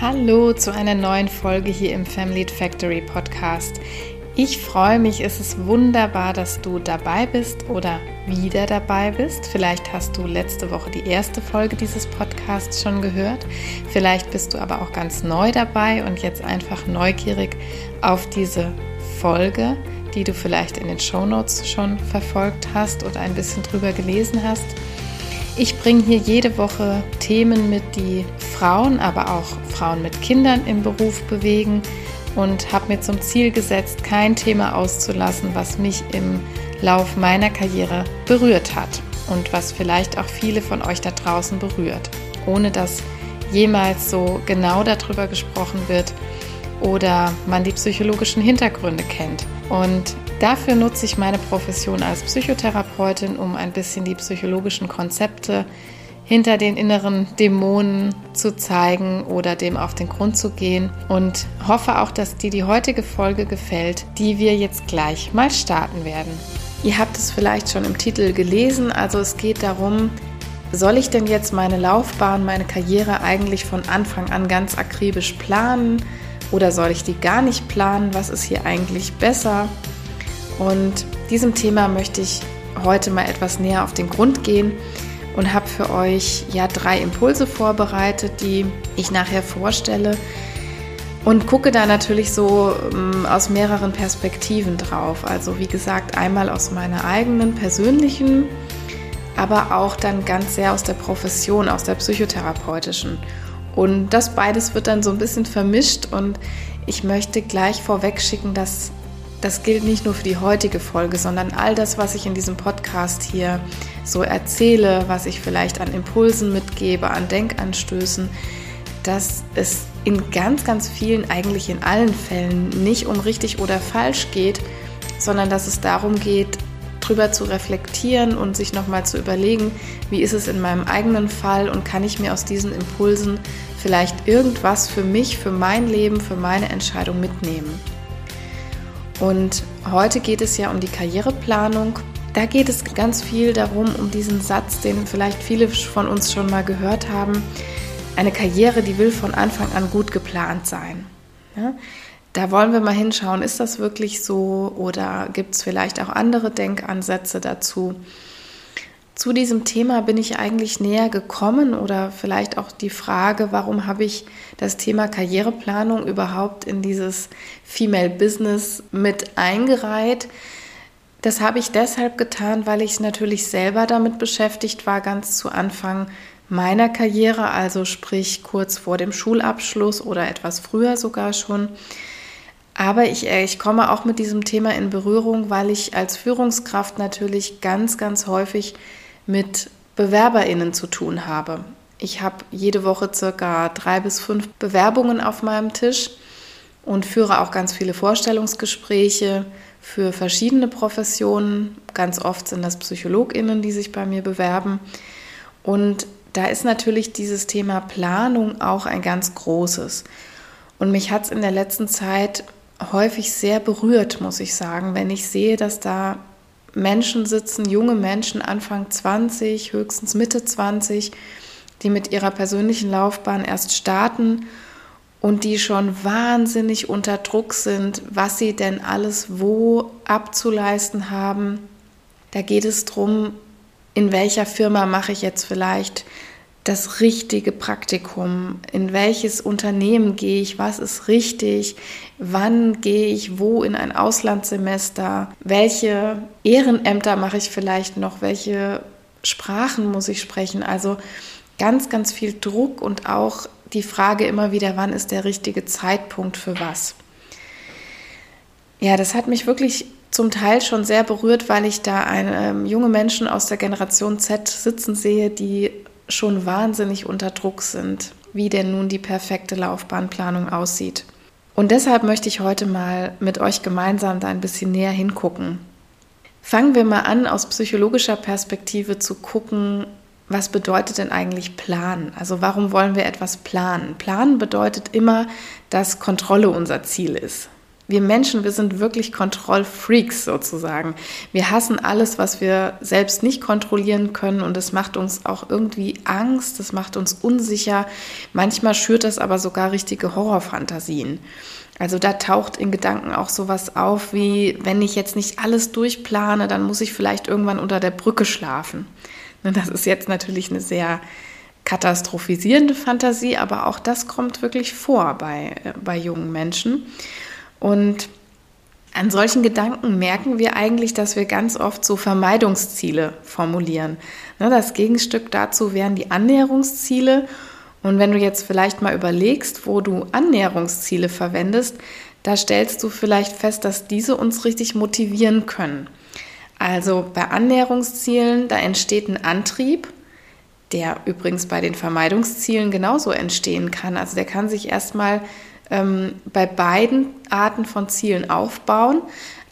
Hallo zu einer neuen Folge hier im Family Factory Podcast. Ich freue mich, es ist wunderbar, dass du dabei bist oder wieder dabei bist. Vielleicht hast du letzte Woche die erste Folge dieses Podcasts schon gehört. Vielleicht bist du aber auch ganz neu dabei und jetzt einfach neugierig auf diese Folge, die du vielleicht in den Show Notes schon verfolgt hast oder ein bisschen drüber gelesen hast. Ich bringe hier jede Woche Themen mit, die Frauen, aber auch Frauen mit Kindern im Beruf bewegen und habe mir zum Ziel gesetzt, kein Thema auszulassen, was mich im Lauf meiner Karriere berührt hat und was vielleicht auch viele von euch da draußen berührt, ohne dass jemals so genau darüber gesprochen wird oder man die psychologischen Hintergründe kennt. Und dafür nutze ich meine Profession als Psychotherapeutin, um ein bisschen die psychologischen Konzepte hinter den inneren Dämonen zu zeigen oder dem auf den Grund zu gehen und hoffe auch, dass dir die heutige Folge gefällt, die wir jetzt gleich mal starten werden. Ihr habt es vielleicht schon im Titel gelesen, also es geht darum, soll ich denn jetzt meine Laufbahn, meine Karriere eigentlich von Anfang an ganz akribisch planen oder soll ich die gar nicht planen? Was ist hier eigentlich besser? Und diesem Thema möchte ich heute mal etwas näher auf den Grund gehen und habe für euch ja drei Impulse vorbereitet, die ich nachher vorstelle und gucke da natürlich so ähm, aus mehreren Perspektiven drauf. Also wie gesagt, einmal aus meiner eigenen persönlichen, aber auch dann ganz sehr aus der Profession, aus der psychotherapeutischen. Und das beides wird dann so ein bisschen vermischt und ich möchte gleich vorweg schicken, dass das gilt nicht nur für die heutige Folge, sondern all das, was ich in diesem Podcast hier so erzähle, was ich vielleicht an Impulsen mitgebe, an Denkanstößen, dass es in ganz, ganz vielen, eigentlich in allen Fällen nicht um richtig oder falsch geht, sondern dass es darum geht, drüber zu reflektieren und sich nochmal zu überlegen, wie ist es in meinem eigenen Fall und kann ich mir aus diesen Impulsen vielleicht irgendwas für mich, für mein Leben, für meine Entscheidung mitnehmen. Und heute geht es ja um die Karriereplanung. Da geht es ganz viel darum, um diesen Satz, den vielleicht viele von uns schon mal gehört haben. Eine Karriere, die will von Anfang an gut geplant sein. Ja? Da wollen wir mal hinschauen, ist das wirklich so oder gibt es vielleicht auch andere Denkansätze dazu? Zu diesem Thema bin ich eigentlich näher gekommen oder vielleicht auch die Frage, warum habe ich das Thema Karriereplanung überhaupt in dieses Female Business mit eingereiht? Das habe ich deshalb getan, weil ich natürlich selber damit beschäftigt war, ganz zu Anfang meiner Karriere, also sprich kurz vor dem Schulabschluss oder etwas früher sogar schon. Aber ich, äh, ich komme auch mit diesem Thema in Berührung, weil ich als Führungskraft natürlich ganz, ganz häufig mit BewerberInnen zu tun habe. Ich habe jede Woche circa drei bis fünf Bewerbungen auf meinem Tisch und führe auch ganz viele Vorstellungsgespräche für verschiedene Professionen. Ganz oft sind das PsychologInnen, die sich bei mir bewerben. Und da ist natürlich dieses Thema Planung auch ein ganz großes. Und mich hat es in der letzten Zeit häufig sehr berührt, muss ich sagen, wenn ich sehe, dass da Menschen sitzen, junge Menschen, Anfang 20, höchstens Mitte 20, die mit ihrer persönlichen Laufbahn erst starten und die schon wahnsinnig unter Druck sind, was sie denn alles wo abzuleisten haben. Da geht es darum, in welcher Firma mache ich jetzt vielleicht das richtige Praktikum, in welches Unternehmen gehe ich, was ist richtig, wann gehe ich wo in ein Auslandssemester, welche Ehrenämter mache ich vielleicht noch, welche Sprachen muss ich sprechen. Also ganz, ganz viel Druck und auch die Frage immer wieder, wann ist der richtige Zeitpunkt für was. Ja, das hat mich wirklich zum Teil schon sehr berührt, weil ich da eine, ähm, junge Menschen aus der Generation Z sitzen sehe, die schon wahnsinnig unter Druck sind, wie denn nun die perfekte Laufbahnplanung aussieht. Und deshalb möchte ich heute mal mit euch gemeinsam da ein bisschen näher hingucken. Fangen wir mal an, aus psychologischer Perspektive zu gucken, was bedeutet denn eigentlich planen? Also warum wollen wir etwas planen? Planen bedeutet immer, dass Kontrolle unser Ziel ist. Wir Menschen, wir sind wirklich Kontrollfreaks sozusagen. Wir hassen alles, was wir selbst nicht kontrollieren können und es macht uns auch irgendwie Angst, es macht uns unsicher. Manchmal schürt das aber sogar richtige Horrorfantasien. Also da taucht in Gedanken auch sowas auf wie, wenn ich jetzt nicht alles durchplane, dann muss ich vielleicht irgendwann unter der Brücke schlafen. Ne, das ist jetzt natürlich eine sehr katastrophisierende Fantasie, aber auch das kommt wirklich vor bei, äh, bei jungen Menschen. Und an solchen Gedanken merken wir eigentlich, dass wir ganz oft so Vermeidungsziele formulieren. Ne, das Gegenstück dazu wären die Annäherungsziele. Und wenn du jetzt vielleicht mal überlegst, wo du Annäherungsziele verwendest, da stellst du vielleicht fest, dass diese uns richtig motivieren können. Also bei Annäherungszielen, da entsteht ein Antrieb, der übrigens bei den Vermeidungszielen genauso entstehen kann. Also der kann sich erstmal ähm, bei beiden Arten von Zielen aufbauen.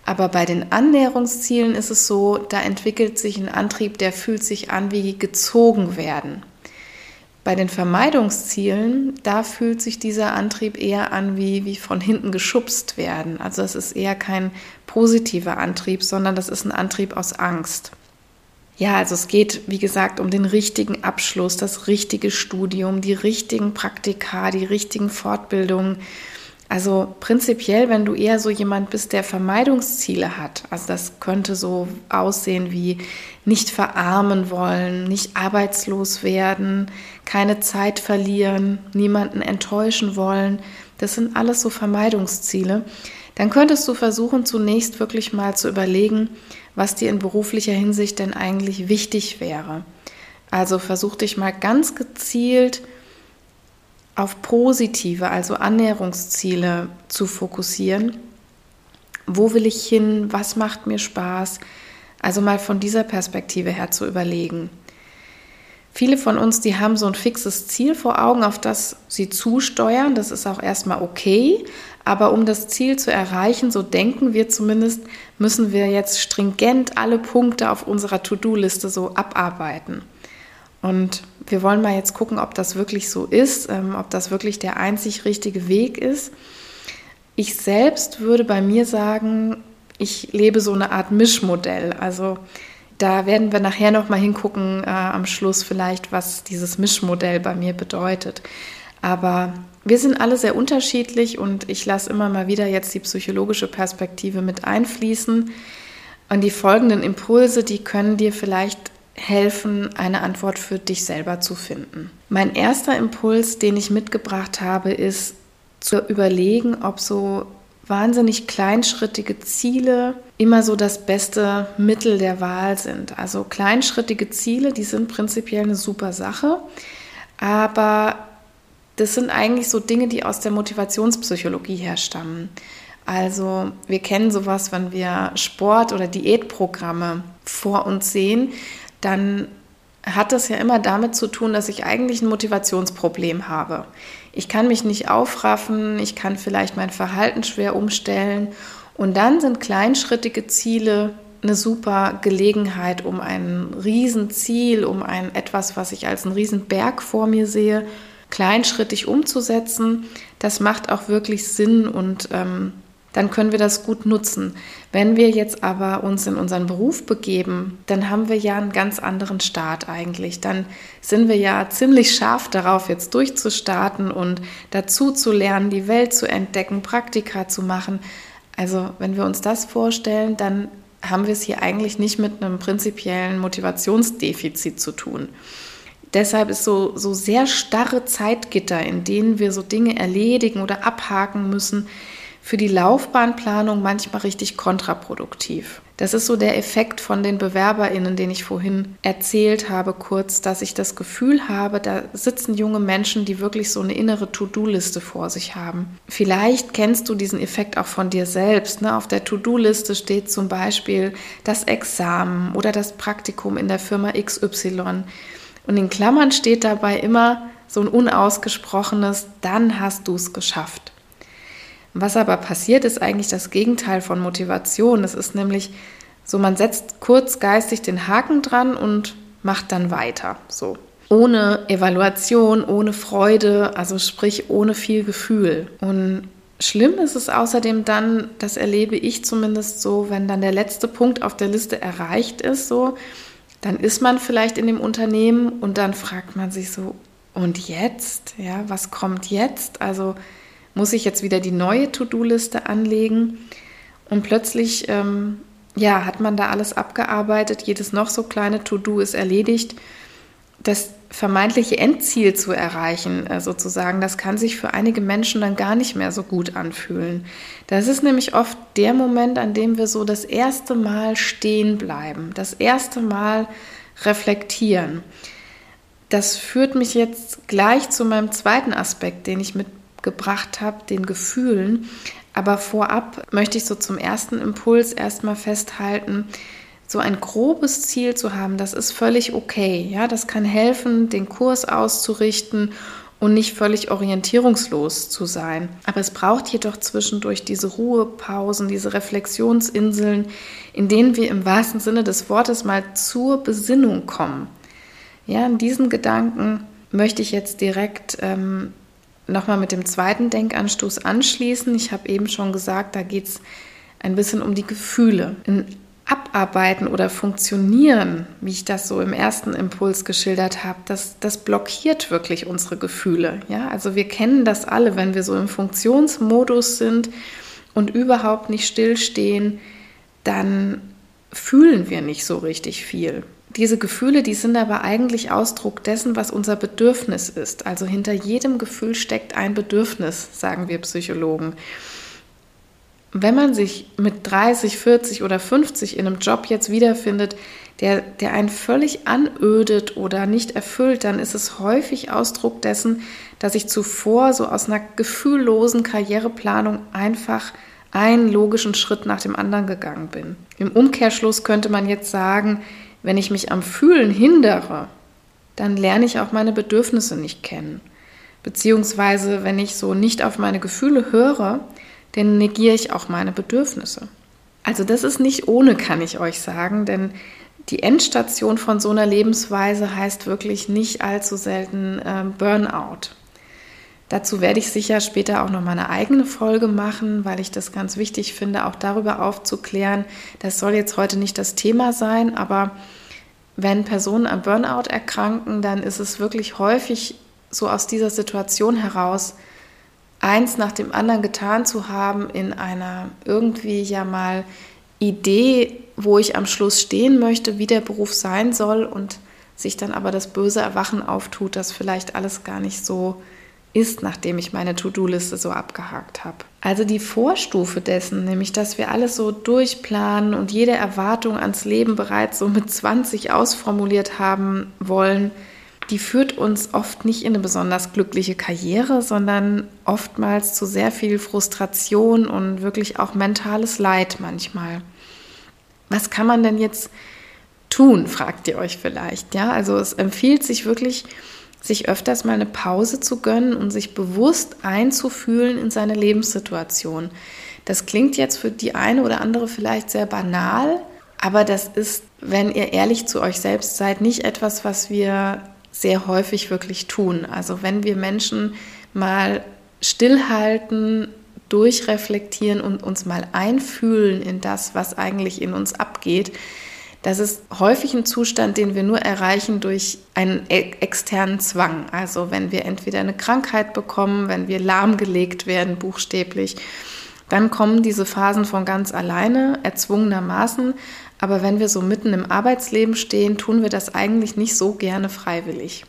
Aber bei den Annäherungszielen ist es so, da entwickelt sich ein Antrieb, der fühlt sich an wie gezogen werden. Bei den Vermeidungszielen, da fühlt sich dieser Antrieb eher an wie, wie von hinten geschubst werden. Also es ist eher kein positiver Antrieb, sondern das ist ein Antrieb aus Angst. Ja, also es geht, wie gesagt, um den richtigen Abschluss, das richtige Studium, die richtigen Praktika, die richtigen Fortbildungen. Also prinzipiell, wenn du eher so jemand bist, der Vermeidungsziele hat, also das könnte so aussehen wie nicht verarmen wollen, nicht arbeitslos werden, keine Zeit verlieren, niemanden enttäuschen wollen, das sind alles so Vermeidungsziele, dann könntest du versuchen, zunächst wirklich mal zu überlegen, was dir in beruflicher Hinsicht denn eigentlich wichtig wäre. Also versuch dich mal ganz gezielt auf positive, also Annäherungsziele zu fokussieren. Wo will ich hin? Was macht mir Spaß? Also mal von dieser Perspektive her zu überlegen. Viele von uns, die haben so ein fixes Ziel vor Augen, auf das sie zusteuern. Das ist auch erstmal okay. Aber um das Ziel zu erreichen, so denken wir zumindest, müssen wir jetzt stringent alle Punkte auf unserer To-Do-Liste so abarbeiten. Und wir wollen mal jetzt gucken, ob das wirklich so ist, ähm, ob das wirklich der einzig richtige Weg ist. Ich selbst würde bei mir sagen, ich lebe so eine Art Mischmodell. Also da werden wir nachher noch mal hingucken äh, am Schluss vielleicht, was dieses Mischmodell bei mir bedeutet. Aber wir sind alle sehr unterschiedlich und ich lasse immer mal wieder jetzt die psychologische Perspektive mit einfließen. Und die folgenden Impulse, die können dir vielleicht helfen, eine Antwort für dich selber zu finden. Mein erster Impuls, den ich mitgebracht habe, ist zu überlegen, ob so wahnsinnig kleinschrittige Ziele immer so das beste Mittel der Wahl sind. Also kleinschrittige Ziele, die sind prinzipiell eine super Sache, aber das sind eigentlich so Dinge, die aus der Motivationspsychologie herstammen. Also wir kennen sowas, wenn wir Sport- oder Diätprogramme vor uns sehen, dann hat das ja immer damit zu tun, dass ich eigentlich ein Motivationsproblem habe. Ich kann mich nicht aufraffen, ich kann vielleicht mein Verhalten schwer umstellen und dann sind kleinschrittige Ziele eine super Gelegenheit, um ein Riesenziel, um ein etwas, was ich als einen Riesenberg vor mir sehe, kleinschrittig umzusetzen. Das macht auch wirklich Sinn und ähm, dann können wir das gut nutzen. Wenn wir jetzt aber uns in unseren Beruf begeben, dann haben wir ja einen ganz anderen Start eigentlich. Dann sind wir ja ziemlich scharf darauf, jetzt durchzustarten und dazu zu lernen, die Welt zu entdecken, Praktika zu machen. Also wenn wir uns das vorstellen, dann haben wir es hier eigentlich nicht mit einem prinzipiellen Motivationsdefizit zu tun. Deshalb ist so, so sehr starre Zeitgitter, in denen wir so Dinge erledigen oder abhaken müssen, für die Laufbahnplanung manchmal richtig kontraproduktiv. Das ist so der Effekt von den BewerberInnen, den ich vorhin erzählt habe, kurz, dass ich das Gefühl habe, da sitzen junge Menschen, die wirklich so eine innere To-Do-Liste vor sich haben. Vielleicht kennst du diesen Effekt auch von dir selbst. Ne? Auf der To-Do-Liste steht zum Beispiel das Examen oder das Praktikum in der Firma XY. Und in Klammern steht dabei immer so ein unausgesprochenes, dann hast du es geschafft. Was aber passiert, ist eigentlich das Gegenteil von Motivation. Es ist nämlich so, man setzt kurz geistig den Haken dran und macht dann weiter. So. Ohne Evaluation, ohne Freude, also sprich ohne viel Gefühl. Und schlimm ist es außerdem dann, das erlebe ich zumindest so, wenn dann der letzte Punkt auf der Liste erreicht ist, so, dann ist man vielleicht in dem Unternehmen und dann fragt man sich so, und jetzt? Ja, was kommt jetzt? Also muss ich jetzt wieder die neue To-Do-Liste anlegen? Und plötzlich ähm, ja, hat man da alles abgearbeitet, jedes noch so kleine To-Do ist erledigt. Das vermeintliche Endziel zu erreichen, äh, sozusagen, das kann sich für einige Menschen dann gar nicht mehr so gut anfühlen. Das ist nämlich oft der Moment, an dem wir so das erste Mal stehen bleiben, das erste Mal reflektieren. Das führt mich jetzt gleich zu meinem zweiten Aspekt, den ich mitgebracht habe, den Gefühlen. Aber vorab möchte ich so zum ersten Impuls erstmal festhalten, so ein grobes Ziel zu haben, das ist völlig okay. Ja, das kann helfen, den Kurs auszurichten und nicht völlig orientierungslos zu sein. Aber es braucht jedoch zwischendurch diese Ruhepausen, diese Reflexionsinseln, in denen wir im wahrsten Sinne des Wortes mal zur Besinnung kommen. Ja, in diesen Gedanken möchte ich jetzt direkt ähm, nochmal mit dem zweiten Denkanstoß anschließen. Ich habe eben schon gesagt, da geht es ein bisschen um die Gefühle. Ein Abarbeiten oder Funktionieren, wie ich das so im ersten Impuls geschildert habe, das, das blockiert wirklich unsere Gefühle. Ja? Also wir kennen das alle, wenn wir so im Funktionsmodus sind und überhaupt nicht stillstehen, dann fühlen wir nicht so richtig viel. Diese Gefühle, die sind aber eigentlich Ausdruck dessen, was unser Bedürfnis ist. Also hinter jedem Gefühl steckt ein Bedürfnis, sagen wir Psychologen. Wenn man sich mit 30, 40 oder 50 in einem Job jetzt wiederfindet, der, der einen völlig anödet oder nicht erfüllt, dann ist es häufig Ausdruck dessen, dass ich zuvor so aus einer gefühllosen Karriereplanung einfach einen logischen Schritt nach dem anderen gegangen bin. Im Umkehrschluss könnte man jetzt sagen, wenn ich mich am Fühlen hindere, dann lerne ich auch meine Bedürfnisse nicht kennen. Beziehungsweise, wenn ich so nicht auf meine Gefühle höre, dann negiere ich auch meine Bedürfnisse. Also das ist nicht ohne, kann ich euch sagen, denn die Endstation von so einer Lebensweise heißt wirklich nicht allzu selten äh, Burnout. Dazu werde ich sicher später auch noch mal eine eigene Folge machen, weil ich das ganz wichtig finde, auch darüber aufzuklären. Das soll jetzt heute nicht das Thema sein, aber wenn Personen am Burnout erkranken, dann ist es wirklich häufig so aus dieser Situation heraus, eins nach dem anderen getan zu haben in einer irgendwie ja mal Idee, wo ich am Schluss stehen möchte, wie der Beruf sein soll und sich dann aber das böse Erwachen auftut, dass vielleicht alles gar nicht so ist, nachdem ich meine To-Do-Liste so abgehakt habe. Also die Vorstufe dessen, nämlich dass wir alles so durchplanen und jede Erwartung ans Leben bereits so mit 20 ausformuliert haben wollen, die führt uns oft nicht in eine besonders glückliche Karriere, sondern oftmals zu sehr viel Frustration und wirklich auch mentales Leid manchmal. Was kann man denn jetzt tun, fragt ihr euch vielleicht. Ja, also es empfiehlt sich wirklich, sich öfters mal eine Pause zu gönnen und sich bewusst einzufühlen in seine Lebenssituation. Das klingt jetzt für die eine oder andere vielleicht sehr banal, aber das ist, wenn ihr ehrlich zu euch selbst seid, nicht etwas, was wir sehr häufig wirklich tun. Also wenn wir Menschen mal stillhalten, durchreflektieren und uns mal einfühlen in das, was eigentlich in uns abgeht, das ist häufig ein Zustand, den wir nur erreichen durch einen e-, externen Zwang. Also wenn wir entweder eine Krankheit bekommen, wenn wir lahmgelegt werden, buchstäblich, dann kommen diese Phasen von ganz alleine, erzwungenermaßen. Aber wenn wir so mitten im Arbeitsleben stehen, tun wir das eigentlich nicht so gerne freiwillig.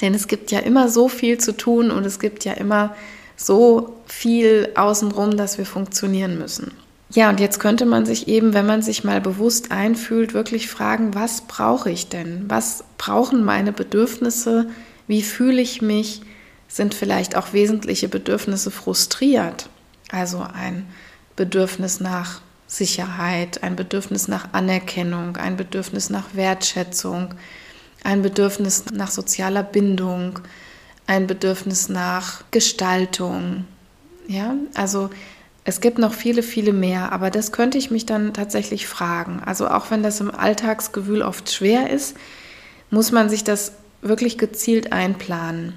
Denn es gibt ja immer so viel zu tun und es gibt ja immer so viel außenrum, dass wir funktionieren müssen. Ja, und jetzt könnte man sich eben, wenn man sich mal bewusst einfühlt, wirklich fragen, was brauche ich denn? Was brauchen meine Bedürfnisse? Wie fühle ich mich? Sind vielleicht auch wesentliche Bedürfnisse frustriert? Also ein Bedürfnis nach Sicherheit, ein Bedürfnis nach Anerkennung, ein Bedürfnis nach Wertschätzung, ein Bedürfnis nach sozialer Bindung, ein Bedürfnis nach Gestaltung, Ja, also es gibt noch viele, viele mehr, aber das könnte ich mich dann tatsächlich fragen. Also auch wenn das im Alltagsgewühl oft schwer ist, muss man sich das wirklich gezielt einplanen.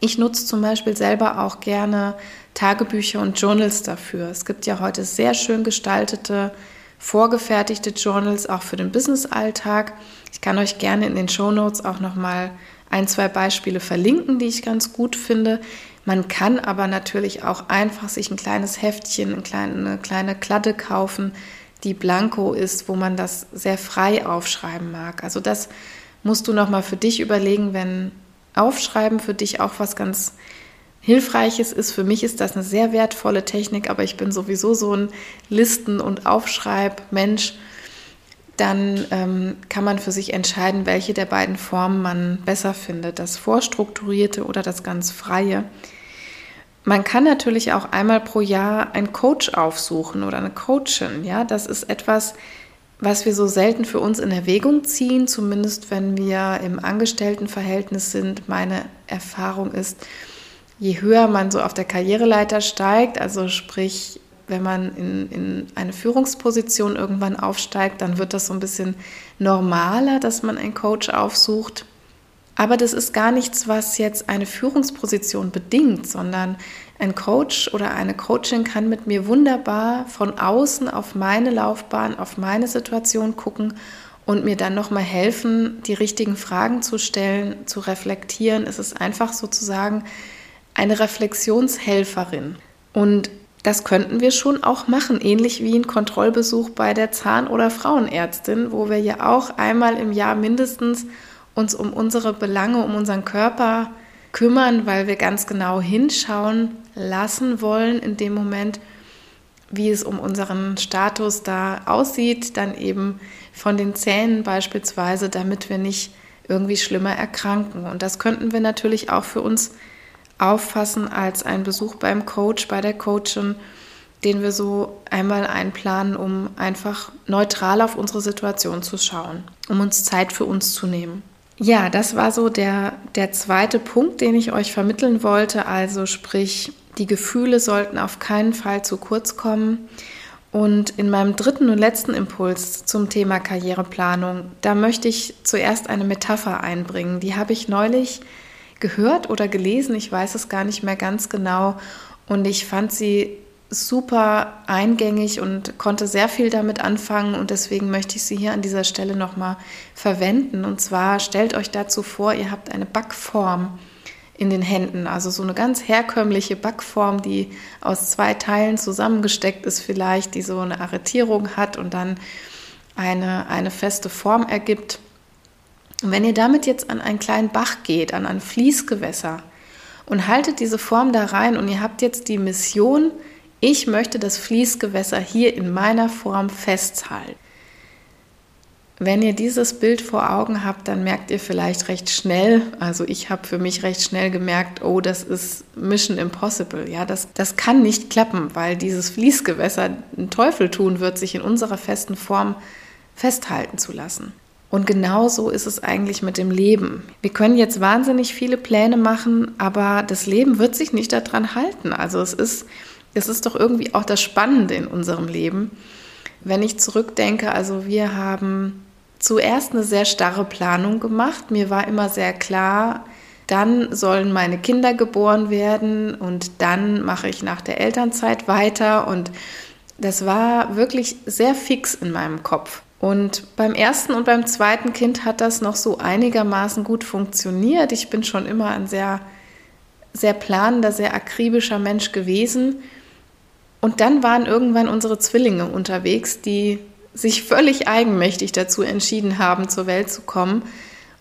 Ich nutze zum Beispiel selber auch gerne Tagebücher und Journals dafür. Es gibt ja heute sehr schön gestaltete, vorgefertigte Journals auch für den Business-Alltag. Ich kann euch gerne in den Show Notes auch nochmal ein, zwei Beispiele verlinken, die ich ganz gut finde. Man kann aber natürlich auch einfach sich ein kleines Heftchen, eine kleine, eine Kladde kaufen, die blanko ist, wo man das sehr frei aufschreiben mag. Also das musst du nochmal für dich überlegen, wenn Aufschreiben für dich auch was ganz Hilfreiches ist. Für mich ist das eine sehr wertvolle Technik, aber ich bin sowieso so ein Listen- und Aufschreibmensch. Dann ähm, kann man für sich entscheiden, welche der beiden Formen man besser findet, das Vorstrukturierte oder das ganz Freie. Man kann natürlich auch einmal pro Jahr einen Coach aufsuchen oder eine Coachin. Ja, das ist etwas, was wir so selten für uns in Erwägung ziehen, zumindest wenn wir im Angestelltenverhältnis sind. Meine Erfahrung ist, je höher man so auf der Karriereleiter steigt, also sprich, wenn man in, in eine Führungsposition irgendwann aufsteigt, dann wird das so ein bisschen normaler, dass man einen Coach aufsucht. Aber das ist gar nichts, was jetzt eine Führungsposition bedingt, sondern ein Coach oder eine Coachin kann mit mir wunderbar von außen auf meine Laufbahn, auf meine Situation gucken und mir dann nochmal helfen, die richtigen Fragen zu stellen, zu reflektieren. Es ist einfach sozusagen eine Reflexionshelferin. Und das könnten wir schon auch machen, ähnlich wie ein Kontrollbesuch bei der Zahn- oder Frauenärztin, wo wir ja auch einmal im Jahr mindestens uns um unsere Belange, um unseren Körper kümmern, weil wir ganz genau hinschauen lassen wollen in dem Moment, wie es um unseren Status da aussieht, dann eben von den Zähnen beispielsweise, damit wir nicht irgendwie schlimmer erkranken. Und das könnten wir natürlich auch für uns auffassen als einen Besuch beim Coach, bei der Coachin, den wir so einmal einplanen, um einfach neutral auf unsere Situation zu schauen, um uns Zeit für uns zu nehmen. Ja, das war so der, der zweite Punkt, den ich euch vermitteln wollte. Also sprich, die Gefühle sollten auf keinen Fall zu kurz kommen. Und in meinem dritten und letzten Impuls zum Thema Karriereplanung, da möchte ich zuerst eine Metapher einbringen. Die habe ich neulich gehört oder gelesen, ich weiß es gar nicht mehr ganz genau. Und ich fand sie super eingängig und konnte sehr viel damit anfangen und deswegen möchte ich sie hier an dieser Stelle nochmal verwenden. Und zwar stellt euch dazu vor, ihr habt eine Backform in den Händen, also so eine ganz herkömmliche Backform, die aus zwei Teilen zusammengesteckt ist vielleicht, die so eine Arretierung hat und dann eine, eine feste Form ergibt. Und wenn ihr damit jetzt an einen kleinen Bach geht, an ein Fließgewässer und haltet diese Form da rein und ihr habt jetzt die Mission, ich möchte das Fließgewässer hier in meiner Form festhalten. Wenn ihr dieses Bild vor Augen habt, dann merkt ihr vielleicht recht schnell, also ich habe für mich recht schnell gemerkt, oh, das ist Mission Impossible. Ja, das, das kann nicht klappen, weil dieses Fließgewässer einen Teufel tun wird, sich in unserer festen Form festhalten zu lassen. Und genauso ist es eigentlich mit dem Leben. Wir können jetzt wahnsinnig viele Pläne machen, aber das Leben wird sich nicht daran halten. Also es ist das ist doch irgendwie auch das Spannende in unserem Leben. Wenn ich zurückdenke, also wir haben zuerst eine sehr starre Planung gemacht. Mir war immer sehr klar, dann sollen meine Kinder geboren werden und dann mache ich nach der Elternzeit weiter. Und das war wirklich sehr fix in meinem Kopf. Und beim ersten und beim zweiten Kind hat das noch so einigermaßen gut funktioniert. Ich bin schon immer ein sehr, sehr planender, sehr akribischer Mensch gewesen. Und dann waren irgendwann unsere Zwillinge unterwegs, die sich völlig eigenmächtig dazu entschieden haben, zur Welt zu kommen.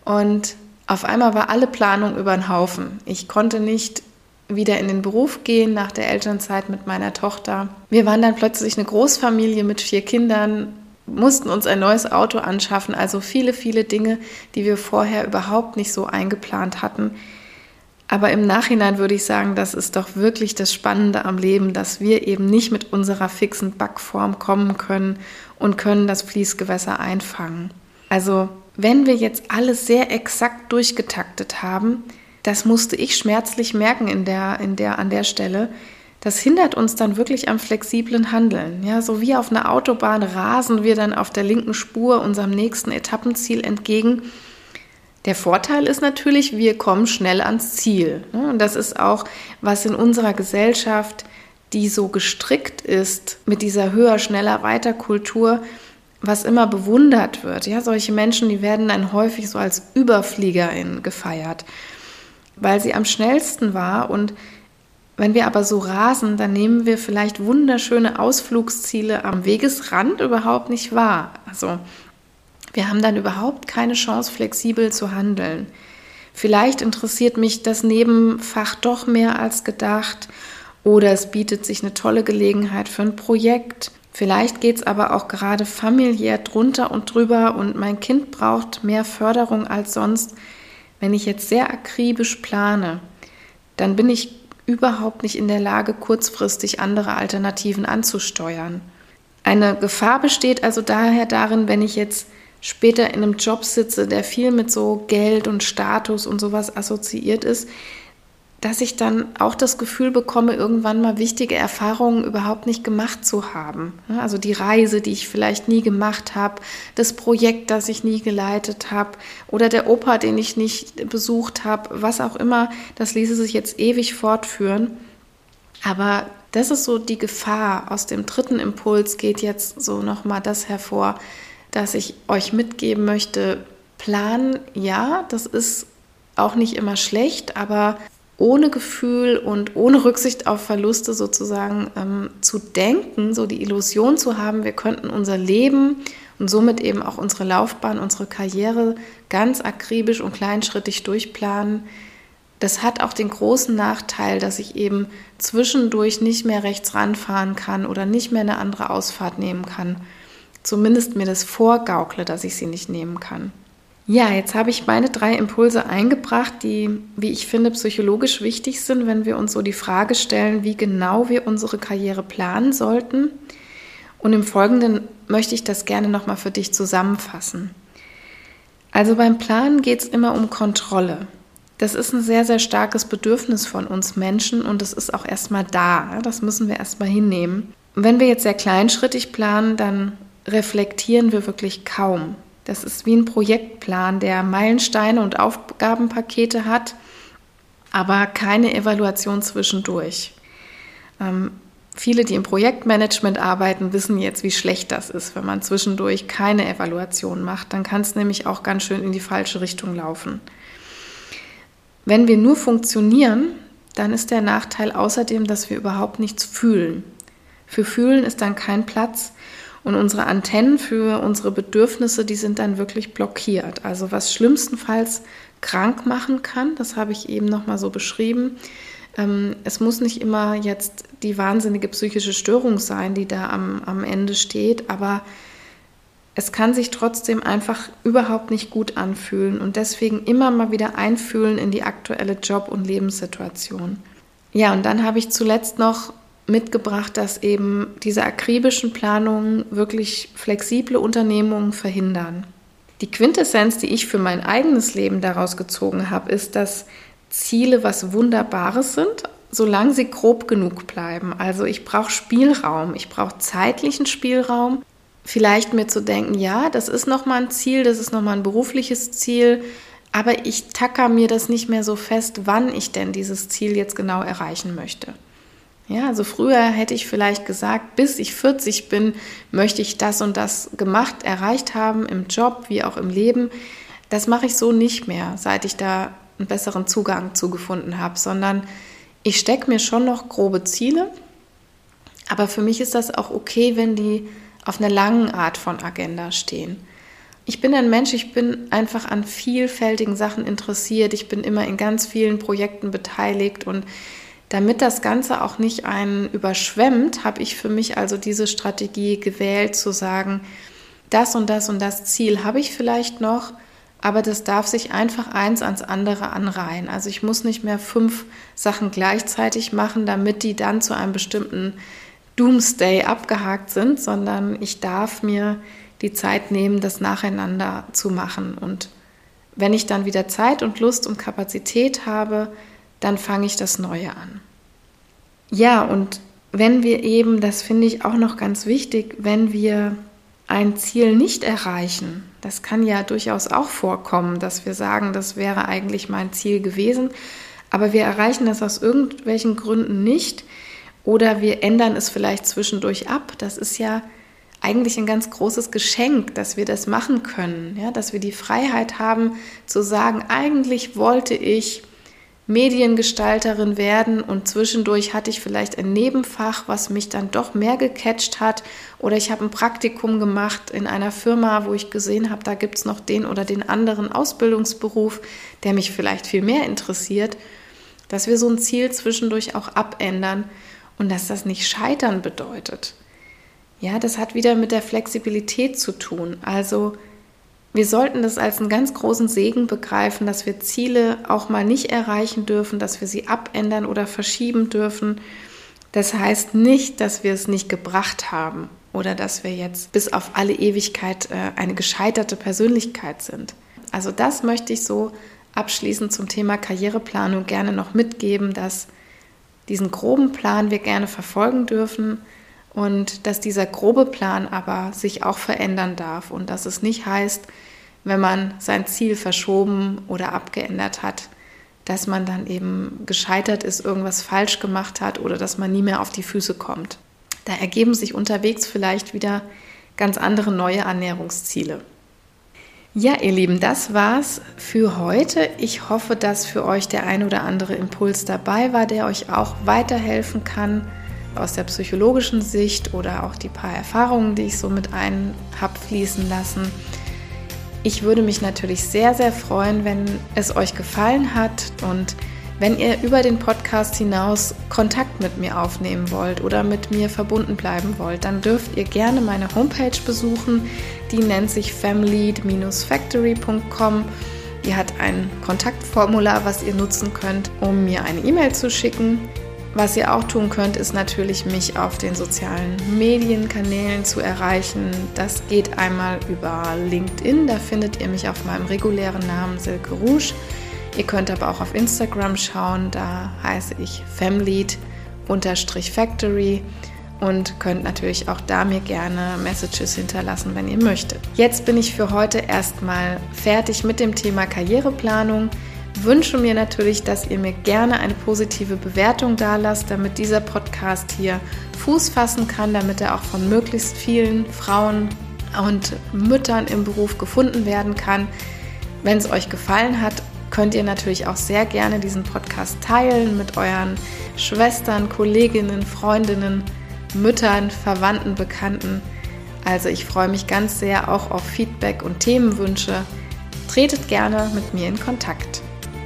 Und auf einmal war alle Planung über den Haufen. Ich konnte nicht wieder in den Beruf gehen nach der Elternzeit mit meiner Tochter. Wir waren dann plötzlich eine Großfamilie mit vier Kindern, mussten uns ein neues Auto anschaffen, also viele, viele Dinge, die wir vorher überhaupt nicht so eingeplant hatten, aber im Nachhinein würde ich sagen, das ist doch wirklich das Spannende am Leben, dass wir eben nicht mit unserer fixen Backform kommen können und können das Fließgewässer einfangen. Also wenn wir jetzt alles sehr exakt durchgetaktet haben, das musste ich schmerzlich merken in der, in der, an der Stelle, das hindert uns dann wirklich am flexiblen Handeln. Ja, so wie auf einer Autobahn rasen wir dann auf der linken Spur unserem nächsten Etappenziel entgegen. Der Vorteil ist natürlich, wir kommen schnell ans Ziel. Und das ist auch, was in unserer Gesellschaft, die so gestrickt ist mit dieser höher, schneller, weiter Kultur, was immer bewundert wird. Ja, solche Menschen, die werden dann häufig so als Überfliegerin gefeiert, weil sie am schnellsten war und wenn wir aber so rasen, dann nehmen wir vielleicht wunderschöne Ausflugsziele am Wegesrand überhaupt nicht wahr. Also wir haben dann überhaupt keine Chance, flexibel zu handeln. Vielleicht interessiert mich das Nebenfach doch mehr als gedacht oder es bietet sich eine tolle Gelegenheit für ein Projekt. Vielleicht geht es aber auch gerade familiär drunter und drüber und mein Kind braucht mehr Förderung als sonst. Wenn ich jetzt sehr akribisch plane, dann bin ich überhaupt nicht in der Lage, kurzfristig andere Alternativen anzusteuern. Eine Gefahr besteht also daher darin, wenn ich jetzt später in einem Job sitze, der viel mit so Geld und Status und sowas assoziiert ist, dass ich dann auch das Gefühl bekomme, irgendwann mal wichtige Erfahrungen überhaupt nicht gemacht zu haben. Also die Reise, die ich vielleicht nie gemacht habe, das Projekt, das ich nie geleitet habe oder der Opa, den ich nicht besucht habe, was auch immer, das ließe sich jetzt ewig fortführen. Aber das ist so die Gefahr. Aus dem dritten Impuls geht jetzt so nochmal das hervor, dass ich euch mitgeben möchte. Planen, ja, das ist auch nicht immer schlecht, aber ohne Gefühl und ohne Rücksicht auf Verluste sozusagen ähm, zu denken, so die Illusion zu haben, wir könnten unser Leben und somit eben auch unsere Laufbahn, unsere Karriere ganz akribisch und kleinschrittig durchplanen. Das hat auch den großen Nachteil, dass ich eben zwischendurch nicht mehr rechts ranfahren kann oder nicht mehr eine andere Ausfahrt nehmen kann. Zumindest mir das vorgaukle, dass ich sie nicht nehmen kann. Ja, jetzt habe ich meine drei Impulse eingebracht, die, wie ich finde, psychologisch wichtig sind, wenn wir uns so die Frage stellen, wie genau wir unsere Karriere planen sollten. Und im Folgenden möchte ich das gerne nochmal für dich zusammenfassen. Also beim Planen geht es immer um Kontrolle. Das ist ein sehr, sehr starkes Bedürfnis von uns Menschen und es ist auch erstmal da. Das müssen wir erstmal hinnehmen. Wenn wir jetzt sehr kleinschrittig planen, dann reflektieren wir wirklich kaum. Das ist wie ein Projektplan, der Meilensteine und Aufgabenpakete hat, aber keine Evaluation zwischendurch. Ähm, viele, die im Projektmanagement arbeiten, wissen jetzt, wie schlecht das ist, wenn man zwischendurch keine Evaluation macht. Dann kann es nämlich auch ganz schön in die falsche Richtung laufen. Wenn wir nur funktionieren, dann ist der Nachteil außerdem, dass wir überhaupt nichts fühlen. Für Fühlen ist dann kein Platz und unsere Antennen für unsere Bedürfnisse, die sind dann wirklich blockiert. Also was schlimmstenfalls krank machen kann, das habe ich eben nochmal so beschrieben. Ähm, es muss nicht immer jetzt die wahnsinnige psychische Störung sein, die da am, am Ende steht, aber es kann sich trotzdem einfach überhaupt nicht gut anfühlen und deswegen immer mal wieder einfühlen in die aktuelle Job- und Lebenssituation. Ja, und dann habe ich zuletzt noch mitgebracht, dass eben diese akribischen Planungen wirklich flexible Unternehmungen verhindern. Die Quintessenz, die ich für mein eigenes Leben daraus gezogen habe, ist, dass Ziele was Wunderbares sind, solange sie grob genug bleiben. Also ich brauche Spielraum, ich brauche zeitlichen Spielraum. Vielleicht mir zu denken, ja, das ist nochmal ein Ziel, das ist nochmal ein berufliches Ziel, aber ich tacker mir das nicht mehr so fest, wann ich denn dieses Ziel jetzt genau erreichen möchte. Ja, also früher hätte ich vielleicht gesagt, bis ich 40 bin, möchte ich das und das gemacht, erreicht haben im Job wie auch im Leben. Das mache ich so nicht mehr, seit ich da einen besseren Zugang zugefunden habe, sondern ich stecke mir schon noch grobe Ziele, aber für mich ist das auch okay, wenn die auf einer langen Art von Agenda stehen. Ich bin ein Mensch, ich bin einfach an vielfältigen Sachen interessiert, ich bin immer in ganz vielen Projekten beteiligt und damit das Ganze auch nicht einen überschwemmt, habe ich für mich also diese Strategie gewählt, zu sagen, das und das und das Ziel habe ich vielleicht noch, aber das darf sich einfach eins ans andere anreihen. Also ich muss nicht mehr fünf Sachen gleichzeitig machen, damit die dann zu einem bestimmten Doomsday abgehakt sind, sondern ich darf mir die Zeit nehmen, das nacheinander zu machen. Und wenn ich dann wieder Zeit und Lust und Kapazität habe, dann fange ich das Neue an. Ja, und wenn wir eben, das finde ich auch noch ganz wichtig, wenn wir ein Ziel nicht erreichen, das kann ja durchaus auch vorkommen, dass wir sagen, das wäre eigentlich mein Ziel gewesen, aber wir erreichen das aus irgendwelchen Gründen nicht oder wir ändern es vielleicht zwischendurch ab. Das ist ja eigentlich ein ganz großes Geschenk, dass wir das machen können, ja, dass wir die Freiheit haben zu sagen, eigentlich wollte ich Mediengestalterin werden und zwischendurch hatte ich vielleicht ein Nebenfach, was mich dann doch mehr gecatcht hat oder ich habe ein Praktikum gemacht in einer Firma, wo ich gesehen habe, da gibt es noch den oder den anderen Ausbildungsberuf, der mich vielleicht viel mehr interessiert, dass wir so ein Ziel zwischendurch auch abändern und dass das nicht scheitern bedeutet. Ja, das hat wieder mit der Flexibilität zu tun. Also wir sollten das als einen ganz großen Segen begreifen, dass wir Ziele auch mal nicht erreichen dürfen, dass wir sie abändern oder verschieben dürfen. Das heißt nicht, dass wir es nicht gebracht haben oder dass wir jetzt bis auf alle Ewigkeit äh, eine gescheiterte Persönlichkeit sind. Also das möchte ich so abschließend zum Thema Karriereplanung gerne noch mitgeben, dass diesen groben Plan wir gerne verfolgen dürfen, und dass dieser grobe Plan aber sich auch verändern darf und dass es nicht heißt, wenn man sein Ziel verschoben oder abgeändert hat, dass man dann eben gescheitert ist, irgendwas falsch gemacht hat oder dass man nie mehr auf die Füße kommt. Da ergeben sich unterwegs vielleicht wieder ganz andere neue Ernährungsziele. Ja, ihr Lieben, das war's für heute. Ich hoffe, dass für euch der ein oder andere Impuls dabei war, der euch auch weiterhelfen kann aus der psychologischen Sicht oder auch die paar Erfahrungen, die ich so mit ein habe fließen lassen. Ich würde mich natürlich sehr, sehr freuen, wenn es euch gefallen hat und wenn ihr über den Podcast hinaus Kontakt mit mir aufnehmen wollt oder mit mir verbunden bleiben wollt, dann dürft ihr gerne meine Homepage besuchen. Die nennt sich family-factory.com. Ihr habt ein Kontaktformular, was ihr nutzen könnt, um mir eine E-Mail zu schicken. Was ihr auch tun könnt, ist natürlich, mich auf den sozialen Medienkanälen zu erreichen. Das geht einmal über LinkedIn, da findet ihr mich auf meinem regulären Namen Silke Rouge. Ihr könnt aber auch auf Instagram schauen, da heiße ich femlead-factory und könnt natürlich auch da mir gerne Messages hinterlassen, wenn ihr möchtet. Jetzt bin ich für heute erstmal fertig mit dem Thema Karriereplanung wünsche mir natürlich, dass ihr mir gerne eine positive Bewertung da lasst, damit dieser Podcast hier Fuß fassen kann, damit er auch von möglichst vielen Frauen und Müttern im Beruf gefunden werden kann. Wenn es euch gefallen hat, könnt ihr natürlich auch sehr gerne diesen Podcast teilen mit euren Schwestern, Kolleginnen, Freundinnen, Müttern, Verwandten, Bekannten. Also ich freue mich ganz sehr auch auf Feedback und Themenwünsche. Tretet gerne mit mir in Kontakt.